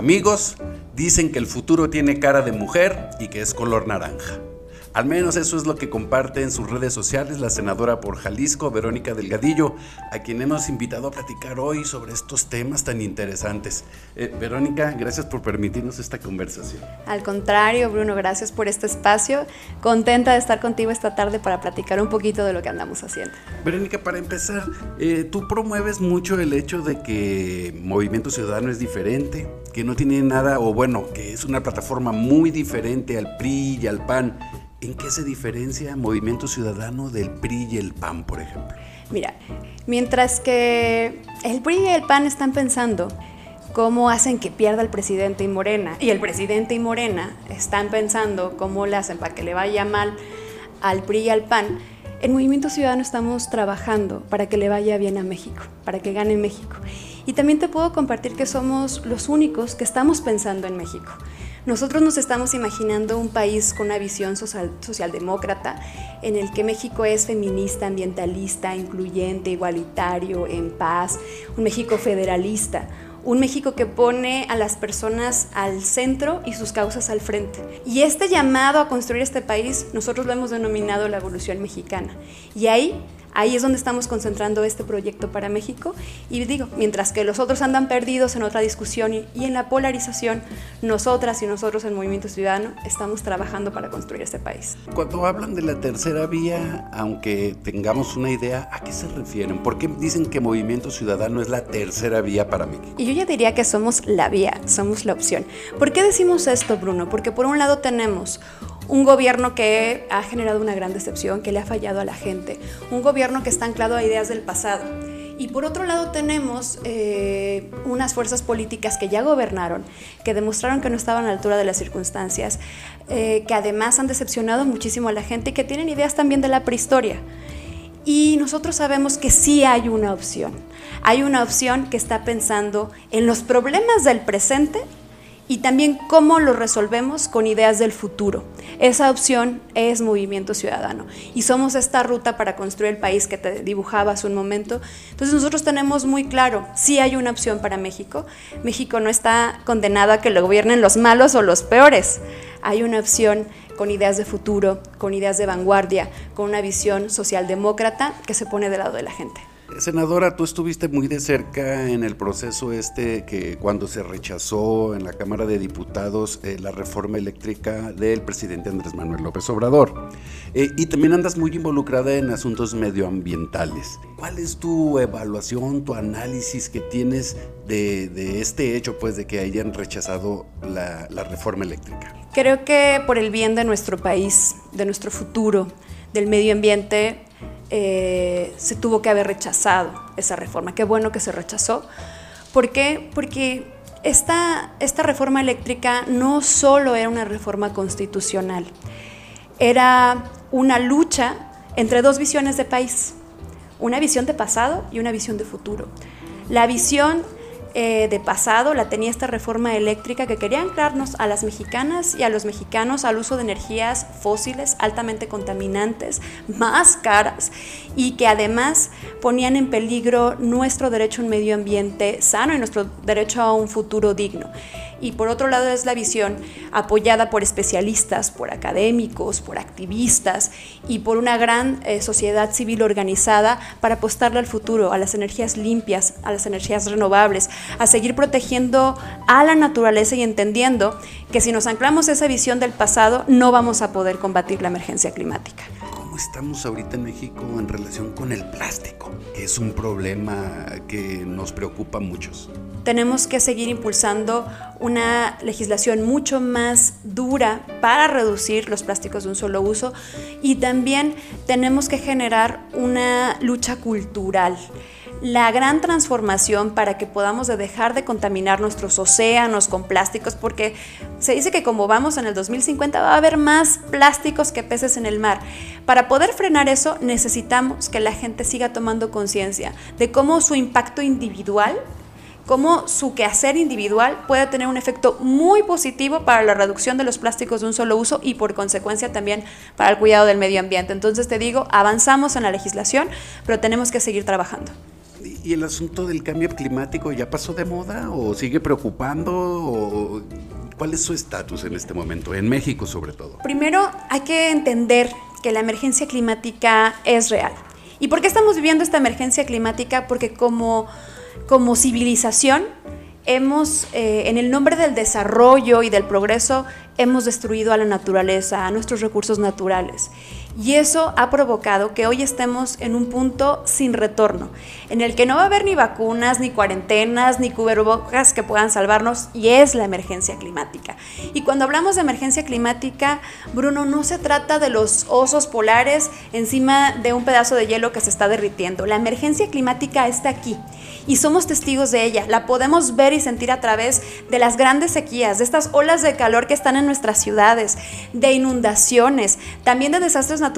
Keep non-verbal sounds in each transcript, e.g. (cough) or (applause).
Amigos, dicen que el futuro tiene cara de mujer y que es color naranja. Al menos eso es lo que comparte en sus redes sociales la senadora por Jalisco, Verónica Delgadillo, a quien hemos invitado a platicar hoy sobre estos temas tan interesantes. Eh, Verónica, gracias por permitirnos esta conversación. Al contrario, Bruno, gracias por este espacio. Contenta de estar contigo esta tarde para platicar un poquito de lo que andamos haciendo. Verónica, para empezar, eh, tú promueves mucho el hecho de que Movimiento Ciudadano es diferente, que no tiene nada, o bueno, que es una plataforma muy diferente al PRI y al PAN. ¿En qué se diferencia Movimiento Ciudadano del PRI y el PAN, por ejemplo? Mira, mientras que el PRI y el PAN están pensando cómo hacen que pierda el presidente y Morena, y el presidente y Morena están pensando cómo le hacen para que le vaya mal al PRI y al PAN, en Movimiento Ciudadano estamos trabajando para que le vaya bien a México, para que gane México. Y también te puedo compartir que somos los únicos que estamos pensando en México. Nosotros nos estamos imaginando un país con una visión social, socialdemócrata en el que México es feminista, ambientalista, incluyente, igualitario, en paz, un México federalista, un México que pone a las personas al centro y sus causas al frente. Y este llamado a construir este país, nosotros lo hemos denominado la evolución mexicana. Y ahí Ahí es donde estamos concentrando este proyecto para México y digo, mientras que los otros andan perdidos en otra discusión y, en la polarización, nosotras y nosotros en Movimiento Ciudadano estamos trabajando para construir este país. Cuando hablan de la tercera vía, aunque tengamos una idea, ¿a qué se refieren? ¿Por qué dicen que Movimiento Ciudadano es la tercera vía para México? Y yo ya diría que somos la vía, somos la opción. ¿Por qué decimos esto, Bruno? Porque por un lado tenemos un gobierno que ha generado una gran decepción, que le ha fallado a la gente, un gobierno que está anclado a ideas del pasado. Y por otro lado tenemos eh, unas fuerzas políticas que ya gobernaron, que demostraron que no estaban a la altura de las circunstancias, eh, que además han decepcionado muchísimo a la gente y que tienen ideas también de la prehistoria. Y nosotros sabemos que sí hay una opción. Hay una opción que está pensando en los problemas del presente y también cómo lo resolvemos con ideas del futuro. Esa opción es movimiento ciudadano y somos esta ruta para construir el país que te dibujaba hace un momento. Entonces nosotros tenemos muy claro, si hay una opción para México. México no está condenado a que lo gobiernen los malos o los peores. Hay una opción con ideas de futuro, con ideas de vanguardia, con una visión socialdemócrata que se pone del lado de la gente. Senadora, tú estuviste muy de cerca en el proceso este que cuando se rechazó en la Cámara de Diputados eh, la reforma eléctrica del presidente Andrés Manuel López Obrador. Eh, y también andas muy involucrada en asuntos medioambientales. ¿Cuál es tu evaluación, tu análisis que tienes de, este hecho, pues, de que hayan rechazado la, la reforma eléctrica? Creo que por el bien de nuestro país, de nuestro futuro, del medio ambiente, eh, se tuvo que haber rechazado esa reforma. Qué bueno que se rechazó. ¿Por qué? Porque esta, esta reforma eléctrica no solo era una reforma constitucional, era una lucha entre dos visiones de país, una visión de pasado y una visión de futuro. La visión eh, de pasado la tenía esta reforma eléctrica que quería anclarnos a las mexicanas y a los mexicanos al uso de energías fósiles altamente contaminantes, más caras y que además ponían en peligro nuestro derecho a un medio ambiente sano y nuestro derecho a un futuro digno y por otro lado es la visión apoyada por especialistas, por académicos, por activistas y por una gran eh, sociedad civil organizada para apostarle al futuro, a las energías limpias, a las energías renovables, a seguir protegiendo a la naturaleza y entendiendo que si nos anclamos esa visión del pasado no vamos a poder combatir la emergencia climática estamos ahorita en México en relación con el plástico, que es un problema que nos preocupa a muchos? Tenemos que seguir impulsando una legislación mucho más dura para reducir los plásticos de un solo uso y también tenemos que generar una lucha cultural la gran transformación para que podamos dejar de contaminar nuestros océanos con plásticos, porque se dice que como vamos en el 2050 va a haber más plásticos que peces en el mar. Para poder frenar eso necesitamos que la gente siga tomando conciencia de cómo su impacto individual cómo su quehacer individual puede tener un efecto muy positivo para la reducción de los plásticos de un solo uso y por consecuencia también para el cuidado del medio ambiente. Entonces te digo, avanzamos en la legislación, pero tenemos que seguir trabajando. ¿Y el asunto del cambio climático ya pasó de moda o sigue preocupando? O ¿Cuál es su estatus en este momento, en México sobre todo? Primero hay que entender que la emergencia climática es real. ¿Y por qué estamos viviendo esta emergencia climática? Porque como, como civilización hemos, eh, en el nombre del desarrollo y del progreso, hemos destruido a la naturaleza, a nuestros recursos naturales. Y eso ha provocado que hoy estemos en un punto sin retorno, en el que no va a haber ni vacunas, ni cuarentenas, ni cubrebocas que puedan salvarnos, y es la emergencia climática. Y cuando hablamos de emergencia climática, Bruno, no se trata de los osos polares encima de un pedazo de hielo que se está derritiendo. La emergencia climática está aquí y somos testigos de ella. La podemos ver y sentir a través de las grandes sequías, de estas olas de calor que están en nuestras ciudades, de inundaciones, también de desastres naturales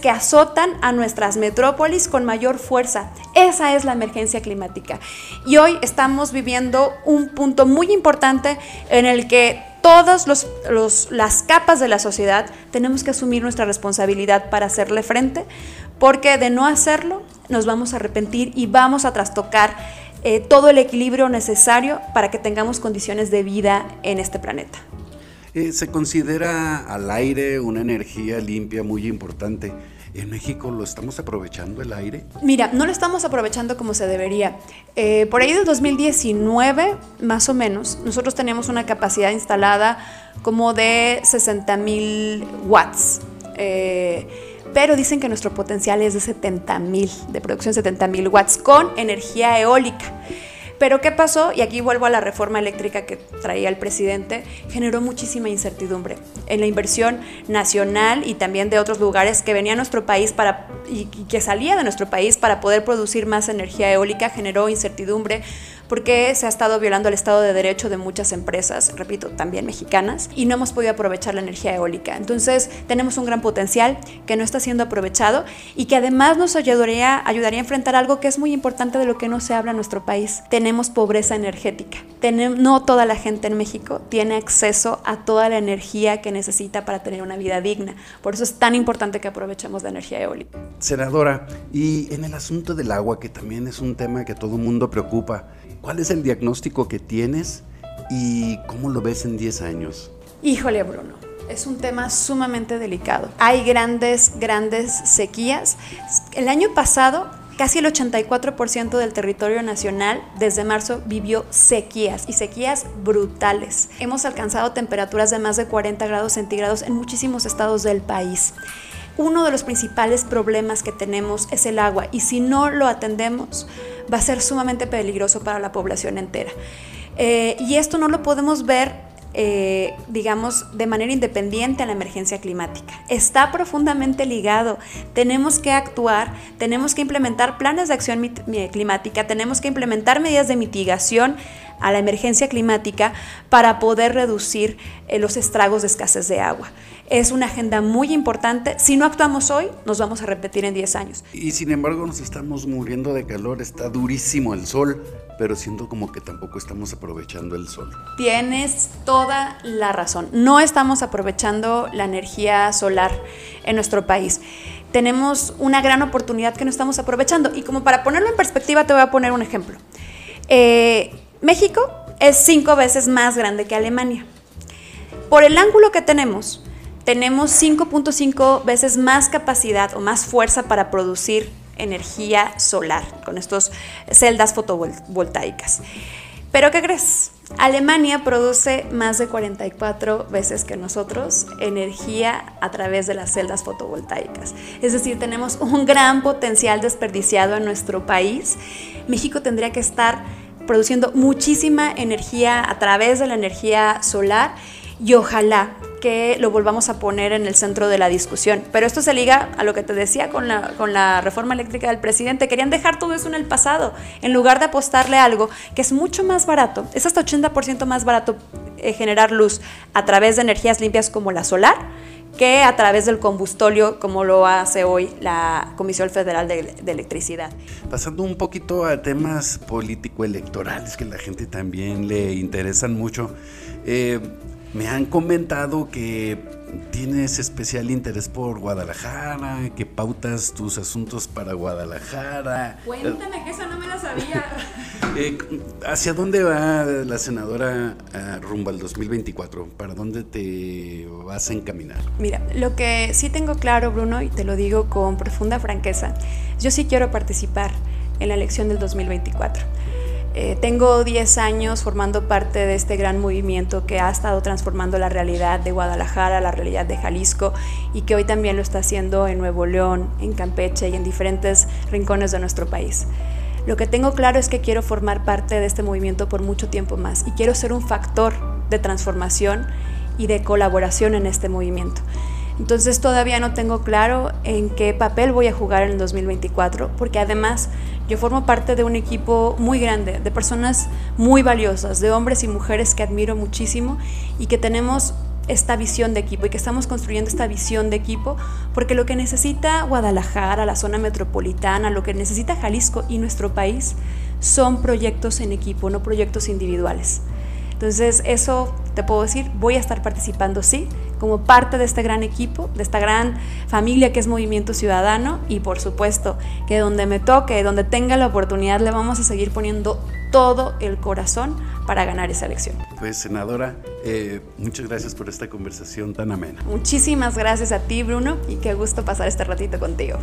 que azotan a nuestras metrópolis con mayor fuerza. Esa es la emergencia climática. Y hoy estamos viviendo un punto muy importante en el que todas las capas de la sociedad tenemos que asumir nuestra responsabilidad para hacerle frente, porque de no hacerlo nos vamos a arrepentir y vamos a trastocar eh, todo el equilibrio necesario para que tengamos condiciones de vida en este planeta. Eh, se considera al aire una energía limpia muy importante. ¿En México lo estamos aprovechando el aire? Mira, no lo estamos aprovechando como se debería. Eh, por ahí del 2019, más o menos, nosotros teníamos una capacidad instalada como de 60 mil watts. Eh, pero dicen que nuestro potencial es de 70 mil, de producción 70 mil watts con energía eólica. Pero ¿qué pasó? Y aquí vuelvo a la reforma eléctrica que traía el presidente, generó muchísima incertidumbre en la inversión nacional y también de otros lugares que venía a nuestro país para y que salía de nuestro país para poder producir más energía eólica, generó incertidumbre porque se ha estado violando el Estado de Derecho de muchas empresas, repito, también mexicanas, y no hemos podido aprovechar la energía eólica. Entonces, tenemos un gran potencial que no está siendo aprovechado y que además nos ayudaría, ayudaría a enfrentar algo que es muy importante de lo que no se habla en nuestro país. Tenemos pobreza energética. no toda la gente en México tiene acceso a toda la energía que necesita para tener una vida digna. Por eso es tan importante que aprovechemos la energía eólica. Senadora, y en el asunto del agua, que también es un tema que todo el mundo preocupa, ¿Cuál es el diagnóstico que tienes y cómo lo ves en 10 años? Híjole, Bruno. Es un tema sumamente delicado. Hay grandes, grandes sequías. El año pasado, casi el 84% del territorio nacional desde marzo vivió sequías y sequías brutales. Hemos alcanzado temperaturas de más de 40 grados centígrados en muchísimos estados del país uno de los principales problemas que tenemos es el agua y si no lo atendemos va a ser sumamente peligroso para la población entera. Eh, y esto no lo podemos ver eh, digamos, de manera independiente a la emergencia climática. Está profundamente ligado. Tenemos que actuar, tenemos que implementar planes de acción climática, tenemos que implementar medidas de mitigación a la emergencia climática para poder reducir eh, los estragos de escasez de agua. Es una agenda muy importante. Si no actuamos hoy, nos vamos a repetir en 10 años. Y sin embargo nos estamos muriendo de calor, está durísimo el sol, pero siento como que tampoco estamos aprovechando el sol. Tienes toda la razón. No estamos aprovechando la energía solar en nuestro país tenemos una gran oportunidad que no estamos aprovechando. Y como para ponerlo en perspectiva, te voy a poner un ejemplo. Eh, México es cinco veces más grande que Alemania. Por el ángulo que tenemos, tenemos 5.5 veces más capacidad o más fuerza para producir energía solar con estas celdas fotovoltaicas. Pero ¿qué crees? Alemania produce más de 44 veces que nosotros energía a través de las celdas fotovoltaicas. Es decir, tenemos un gran potencial desperdiciado en nuestro país. México tendría que estar produciendo muchísima energía a través de la energía solar y ojalá que lo volvamos a poner en el centro de la discusión. Pero esto se liga a lo que te decía con la, con la reforma eléctrica del presidente. Querían dejar todo eso en el pasado, en lugar de apostarle a algo que es mucho más barato, es hasta 80% más barato eh, generar luz a través de energías limpias como la solar que a través del combustóleo, como lo hace hoy la Comisión Federal de, Electricidad. Pasando un poquito a temas político-electorales que la gente también le interesan mucho. Eh, me han comentado que tienes especial interés por Guadalajara, que pautas tus asuntos para Guadalajara. Cuéntame que eso no me lo sabía. (laughs) Eh, ¿Hacia dónde va la senadora uh, rumbo al 2024? ¿Para dónde te vas a encaminar? Mira, lo que sí tengo claro, Bruno, y te lo digo con profunda franqueza, yo sí quiero participar en la elección del 2024. Eh, tengo 10 años formando parte de este gran movimiento que ha estado transformando la realidad de Guadalajara, la realidad de Jalisco y que hoy también lo está haciendo en Nuevo León, en Campeche y en diferentes rincones de nuestro país. Lo que tengo claro es que quiero formar parte de este movimiento por mucho tiempo más y quiero ser un factor de transformación y de colaboración en este movimiento. Entonces todavía no tengo claro en qué papel voy a jugar en el 2024, porque además yo formo parte de un equipo muy grande, de personas muy valiosas, de hombres y mujeres que admiro muchísimo y que tenemos esta visión de equipo y que estamos construyendo esta visión de equipo, porque lo que necesita Guadalajara, la zona metropolitana, lo que necesita Jalisco y nuestro país son proyectos en equipo, no proyectos individuales. Entonces, eso te puedo decir, voy a estar participando, sí, como parte de este gran equipo, de esta gran familia que es Movimiento Ciudadano y por supuesto que donde me toque, donde tenga la oportunidad, le vamos a seguir poniendo todo el corazón para ganar esa elección. Pues senadora, eh, muchas gracias por esta conversación tan amena. Muchísimas gracias a ti, Bruno, y qué gusto pasar este ratito contigo.